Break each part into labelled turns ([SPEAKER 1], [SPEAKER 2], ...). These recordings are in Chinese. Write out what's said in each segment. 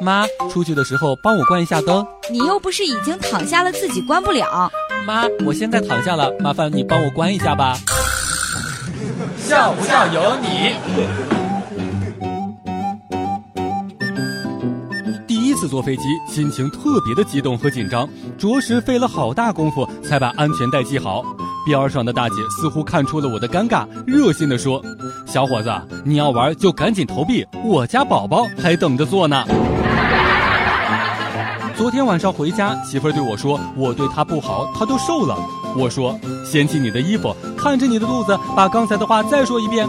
[SPEAKER 1] 妈，出去的时候帮我关一下灯。
[SPEAKER 2] 你又不是已经躺下了，自己关不了。
[SPEAKER 1] 妈，我现在躺下了，麻烦你帮我关一下吧。笑不笑由你。第一次坐飞机，心情特别的激动和紧张，着实费了好大功夫才把安全带系好。边上的大姐似乎看出了我的尴尬，热心的说：“小伙子，你要玩就赶紧投币，我家宝宝还等着坐呢。”昨天晚上回家，媳妇儿对我说：“我对她不好，她都瘦了。”我说：“掀起你的衣服，看着你的肚子，把刚才的话再说一遍。”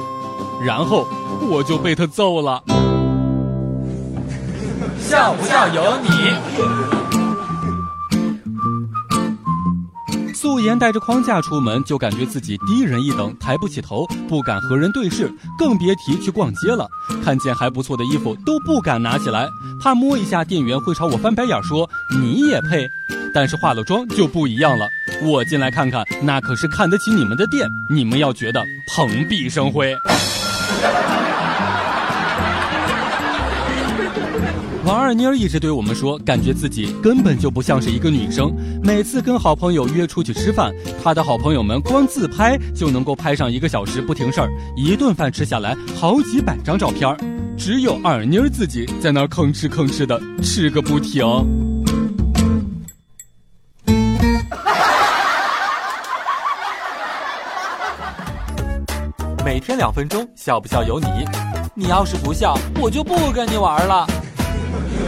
[SPEAKER 1] 然后我就被她揍了。笑不笑由你。素颜带着框架出门，就感觉自己低人一等，抬不起头，不敢和人对视，更别提去逛街了。看见还不错的衣服都不敢拿起来，怕摸一下店员会朝我翻白眼说你也配。但是化了妆就不一样了，我进来看看，那可是看得起你们的店，你们要觉得蓬荜生辉。王二妮儿一直对我们说，感觉自己根本就不像是一个女生。每次跟好朋友约出去吃饭，她的好朋友们光自拍就能够拍上一个小时不停事儿，一顿饭吃下来好几百张照片只有二妮儿自己在那儿吭哧吭哧的吃个不停。每天两分钟，笑不笑由你。你要是不笑，我就不跟你玩了。Thank you.